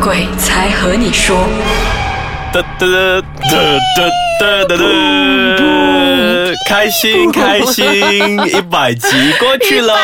鬼才和你说，哒哒哒哒哒哒哒，开心开心，一百集过去了。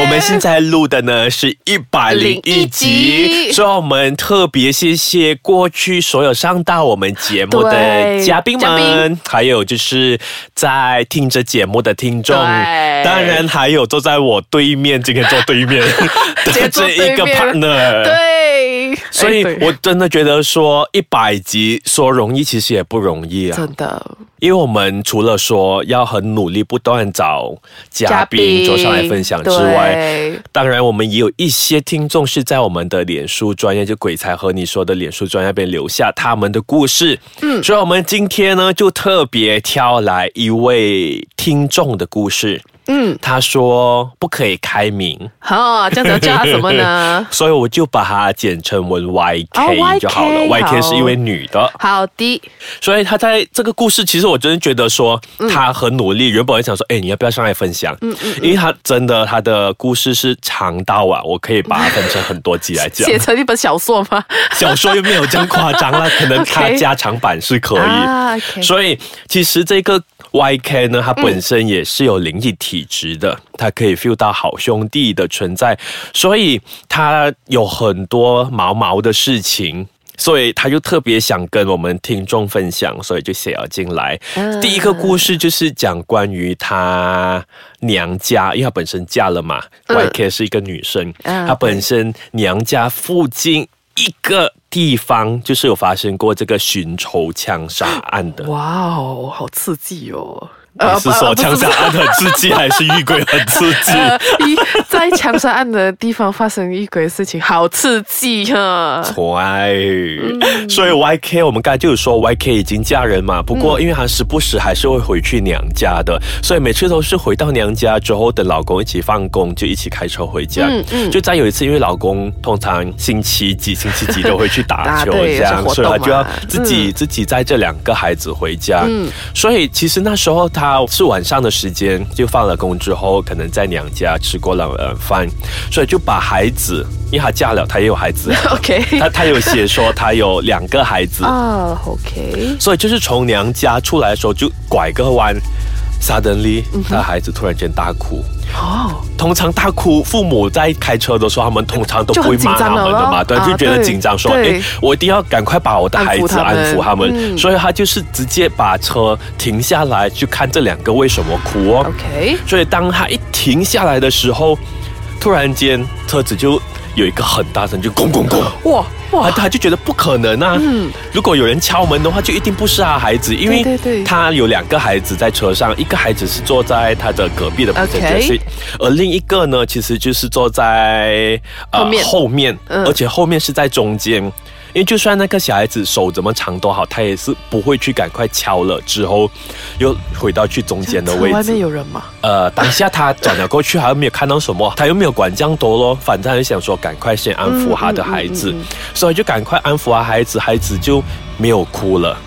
我们现在录的呢是一百零一集，所以我们特别谢谢过去所有上到我们节目的嘉宾们，还有就是在听着节目的听众，当然还有坐在我对面，今天坐对面的 这一个 partner，对，所以我真的觉得说一百集说容易，其实也不容易啊。真的因为我们除了说要很努力，不断找嘉宾坐上来分享之外，对当然我们也有一些听众是在我们的脸书专业，就鬼才和你说的脸书专业那边留下他们的故事。嗯，所以我们今天呢就特别挑来一位听众的故事。嗯，他说不可以开名，好，这样子要叫他什么呢？所以我就把它简称为 YK、哦就好了。YK YK 是一位女的。好的，所以他在这个故事，其实我真的觉得说嗯他很努力。原本我想说，哎，你要不要上来分享？嗯嗯，因为他真的他的故事是长到啊，我可以把它分成很多集来讲。写成一本小说吗？小说又没有这样夸张啦，可能他加长版是可以。啊，OK 所以其实这个 YK 呢，它本身也是有灵异体质的，它可以 feel 到好兄弟的存在，所以他有很多毛毛的事情。所以他就特别想跟我们听众分享，所以就写了进来。嗯第一个故事就是讲关于他娘家，因为她本身嫁了嘛、嗯 y k 是一个女生，嗯她本身娘家附近一个地方就是有发生过这个寻仇枪杀案的。哇哦，好刺激哦！你是说枪杀案很刺激，还是遇鬼很刺激？在枪杀案的地方发生遇鬼的事情，好刺激哈！对，嗯所以 YK 我们刚才就有说 YK 已经嫁人嘛，不嗯过因为她时不时还是会回去娘家的，所以每次都是回到娘家之后，等老公一起放工就一起开车回家。嗯嗯就再有一次，因为老公通常星期几、星期几都会去打 球这样，所以他就要自己、自己载这两个孩子回家。嗯所以其实那时候他是晚上的时间，就放了工之后，可能在娘家吃过了晚饭，所以就把孩子，因为他嫁了，他也有孩子。OK，他他有写说他有两个孩子，啊，OK，所以就是从娘家出来的时候就拐个弯，suddenly 他孩子突然间大哭。哦，通常大哭，父母在开车的时候，他们通常都不会骂他们的嘛，对，就觉得啊紧张，说，对。哎，我一定要赶快把我的孩子安安抚他们所以他就是直接把车停下来，去看这两个为什么哭哦。OK，所以当他一停下来的时候，突然间车子就有一个很大声，就咣咣咣。哇他哇，他就觉得不可能啊！嗯。如果有人敲门的话，就一定不是他孩子，因为他有两个孩子在车上，一个孩子是坐在他的隔壁的 passenger OK 而另一个呢，其实就是坐在呃后面。而且后面是在中间。因为就算那个小孩子手怎么长都好，他也是不会去赶快敲了之后又回到去中间的位置外面置。有人吗？呃，当下他转了过去，还没有看到什么，他又没有管这样多咯，反正他就想说赶快先安抚他的孩子，嗯嗯嗯所以就赶快安抚他孩子，孩子就没有哭了。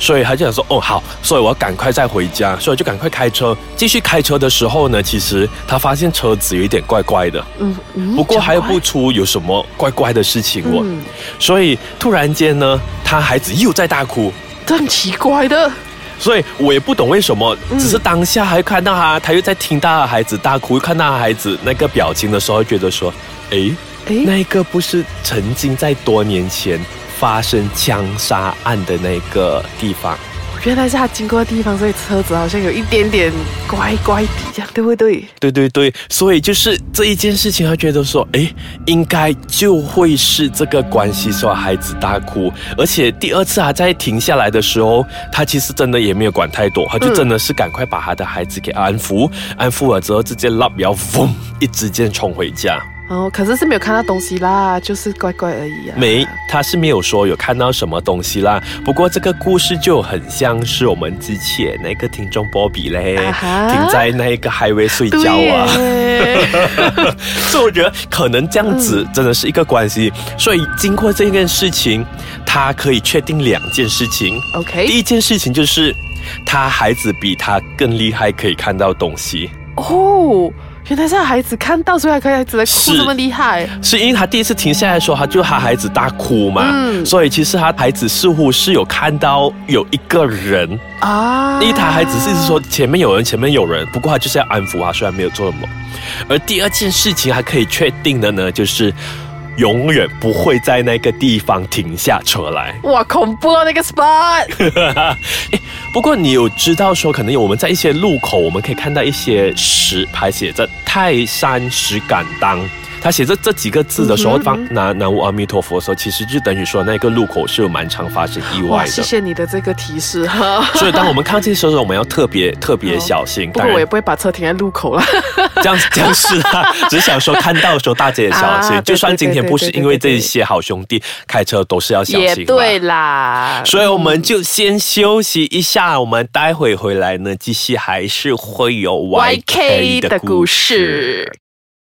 所以他就想说，哦好，所以我要赶快再回家，所以就赶快开车。继续开车的时候呢，其实他发现车子有一点怪怪的，嗯嗯不过还有不出有什么怪怪的事情哦。嗯。所以突然间呢，他孩子又在大哭，快这很奇怪的，所以我也不懂为什么，嗯。只是当下还看到他，他又在听到他孩子大哭，看到他孩子那个表情的时候，觉得说，诶，诶？那个不是曾经在多年前发生枪杀案的那个地方。原来是他经过的地方，所以车子好像有一点点乖乖的，这样对不对？对对对，所以就是这一件事情，他觉得说，诶，应该就会是这个关系，说孩子大哭，而且第二次他在停下来的时候，他其实真的也没有管太多，他就真的是赶快把他的孩子给安抚，安抚了之后直接拉然后嗡，一支箭冲回家。哦，可是是没有看到东西啦，就是怪怪而已啊。没，他是没有说有看到什么东西啦。不过这个故事就很像是我们之前那个听众波比嘞，啊停在那个 highway 睡觉对啊。所以 我觉得可能这样子真的是一个关系。所以经过这件事情，他可以确定两件事情。第 OK，第一件事情就是他孩子比他更厉害，可以看到东西。哦，原来是他孩子看到，所以他孩子在哭是这么厉害。是因为他第一次停下来的时候，他就他孩子大哭嘛，嗯所以其实他孩子似乎是有看到有一个人，啊因为他孩子是一直说前面有人，前面有人，不过他就是要安抚他，虽然没有做什么。而第二件事情还可以确定的呢，就是永远不会在那个地方停下车来。哇，恐怖啊那个 spot！诶不过你有知道说，可能有我们在一些路口，我们可以看到一些石牌写着“泰山石敢当”。他写这这几个字的时候，嗯放南南无阿弥陀佛的时候，其实就等于说那个路口是有蛮常发生意，外的。谢谢你的这个提示哈。所以当我们看到这些时候，我们要特别特别小心。不过我也，不会把车停在路口了。这样 这样是啦，只是想说看到的时候大家也小心。啊就算今天不是因为这些好兄弟开车都是要小心也对啦，所以我们就先休息一下，我们待会回来呢，继续还是会有 YK 的故事事。。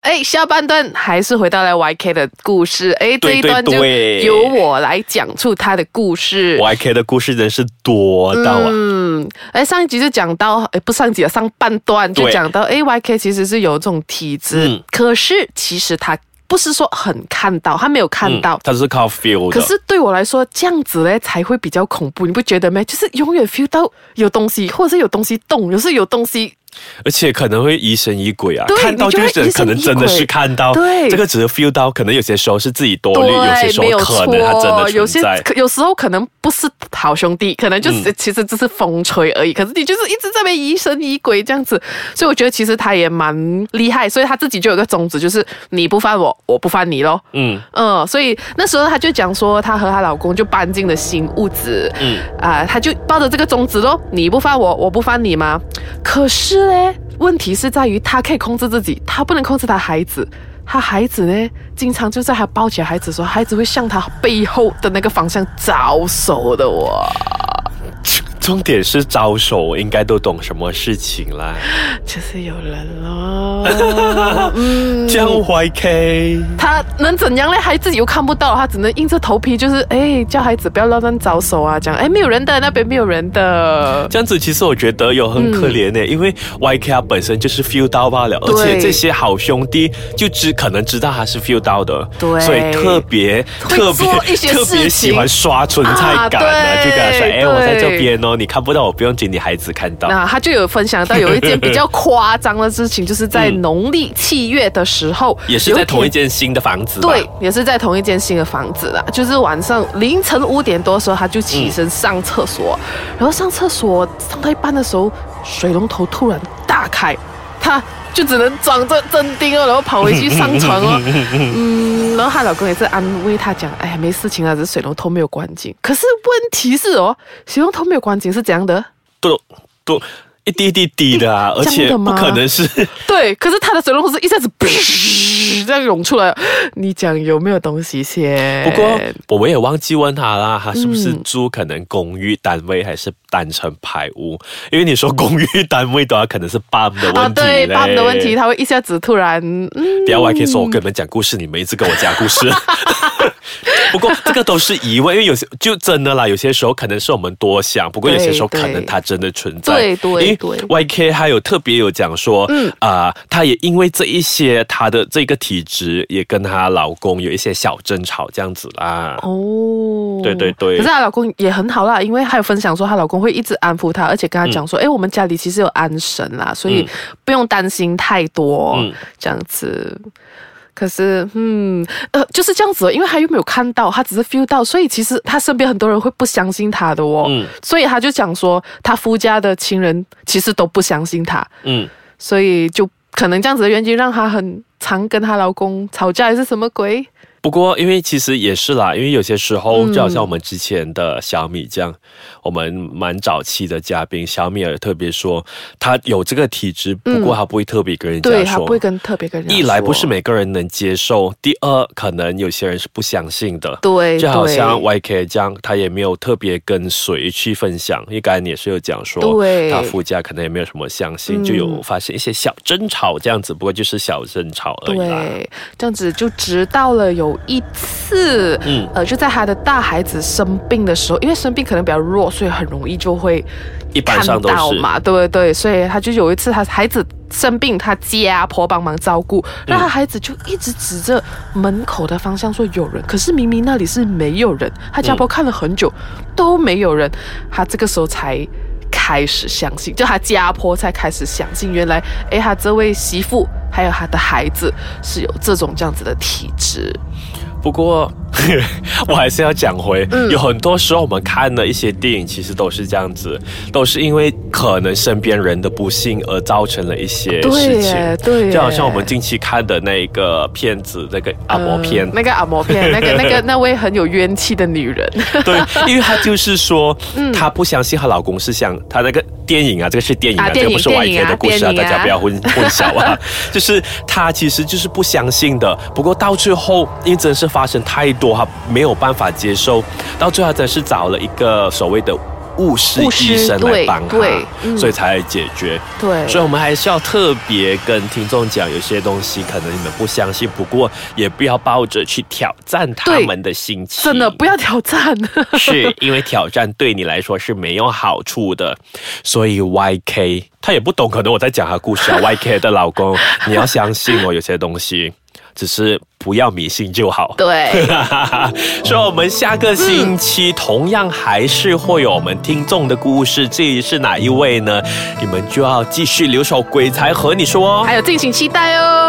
哎，下半段还是回到了 YK 的故事。哎，这一段就对由我来讲出他的故事。YK 的故事真是多到啊！嗯，哎，上一集就讲到，哎，不上集啊，上半段就讲到，，A Y K 其实是有这种体质，嗯可是其实他不是说很看到，他没有看到。嗯他是靠 feel 的。可是对我来说，这样子嘞才会比较恐怖，你不觉得吗？就是永远 feel 到有东西，或者是有东西动，有时有东西而且可能会疑神疑鬼啊，看到就是可能真的是看到，对这个只是 feel 到，可能有些时候是自己多虑，有些时候可能他真的有些。可有时候可能不是好兄弟，可能就是、嗯其实只是风吹而已。可是你就是一直在那边疑神疑鬼这样子，所以我觉得其实他也蛮厉害，所以他自己就有个宗旨，就是你不犯我，我不犯你咯。嗯嗯，所以那时候他就讲说，她和她老公就搬进了新屋子，嗯啊、他就抱着这个宗旨咯，你不犯我，我不犯你吗？可是问题是在于他可以控制自己，他不能控制他孩子。他孩子呢，经常就在他抱起孩子的时候，孩子会向他背后的那个方向招手的哇，重点是招手，应该都懂什么事情啦。就是有人咯。嗯，这样 YK，他能怎样呢？孩子又看不到，他只能硬着头皮，就是哎，叫孩子不要乱乱招手啊，讲哎没有人的，那边没有人的。这样子其实我觉得有很可怜呢，因为 YK 他本身就是 feel 到罢了，而且这些好兄弟就只可能知道他是 feel 到的，对所以特别特别特别喜欢刷存在感啊啊，就跟他说，对哎，我在这边哦，你看不到我，不用紧，你孩子看到。那他就有分享到有一件比较夸张的事情，就是在农历七月的时候，也是在同一。间新的房子，对，也是在同一间新的房子啦。就是晚上凌晨五点多的时候，他就起身上厕所，然后上厕所上到一半的时候，水龙头突然打开，他就只能装着镇定哦，然后跑回去上床哦。嗯，然后她老公也是安慰她讲：“哎呀，没事情啊，只是水龙头没有关紧。”可是问题是哦，水龙头没有关紧是怎样的？都都一滴一滴滴的啊，而且不可能是 对，可是他的水龙头是一下子噗这样涌出来，你讲有没有东西先？不过我们也忘记问他啦，他是不是嗯租可能公寓单位还是单层排屋？因为你说公寓单位的话，可能是 BAM 的啊，问题对嘞 BAM 的问题，他会一下子突然，嗯，等一下我还可以说我跟你们讲故事，你们一直跟我讲故事。不过这个都是疑问，因为有些就真的啦，有些时候可能是我们多想，不过有些时候可能它真的存在。对对对。YK 还有特别有讲说，嗯。嗯啊、他也因为这一些他的这个体质，也跟她老公有一些小争吵这样子啦。哦，对对对。可是她老公也很好啦，因为还有分享说她老公会一直安抚她，而且跟她讲说，哎、我们家里其实有安神啦，所以嗯。不用担心太多，嗯。这样子。可是，嗯，呃，就是这样子哦，因为他又没有看到，他只是 feel 到，所以其实他身边很多人会不相信他的哦。嗯所以他就讲说，他夫家的亲人其实都不相信他，嗯，所以就可能这样子的原因让她很常跟她老公吵架，还是什么鬼？不过，因为其实也是啦，因为有些时候，嗯就好像我们之前的小米这样，我们蛮早期的嘉宾小米也特别说，他有这个体质，不过他不会特别跟人家嗯对他不说。会跟特别跟人家一来不是每个人能接受，第二可能有些人是不相信的。对，就好像 YK 这样，他也没有特别跟谁去分享，因为刚才你也是有讲说，对他夫家可能也没有什么相信，嗯就有发生一些小争吵这样子，不过就是小争吵而已啦。对，这样子就直到了有有一次，嗯。呃，就在他的大孩子生病的时候，因为生病可能比较弱，所以很容易就会一般看上都是。到嘛，对对对，所以他就有一次他孩子生病，他家婆帮忙照顾，那他孩子就一直指着门口的方向说有人，可是明明那里是没有人，他家婆看了很久、都没有人，他这个时候才。开始相信，就他家婆才开始相信，原来，哎，他这位媳妇还有他的孩子是有这种这样子的体质。不过，我还是要讲回，嗯。有很多时候我们看的一些电影，其实都是这样子，都是因为可能身边人的不幸而造成了一些事情。耶，对耶。就好像我们近期看的那个片子，那个阿嬷片，呃那个按摩片，那个那个那位很有冤气的女人，对，因为她就是说，嗯。她不相信她老公是像她那个电影啊，这个是电影啊，这个不是 YK 啊的故事啊，啊。大家不要混混淆啊。就是她其实就是不相信的，不过到最后，因为真的是发生太多，她没有办法接受，到最后她真是找了一个所谓的。巫师巫师医生来对帮他，嗯所以才来解决。对所以我们还是要特别跟听众讲，有些东西可能你们不相信，不过也不要抱着去挑战他对们的心情。真的不要挑战。是因为挑战对你来说是没有好处的，所以 YK 他也不懂，可能我在讲他故事啊。YK 的老公，你要相信我，有些东西只是不要迷信就好。对，所以，我们下个星期同样还是会有我们听众的故事。至于是哪一位呢？你们就要继续留守鬼才和你说哦。还有敬请期待哦。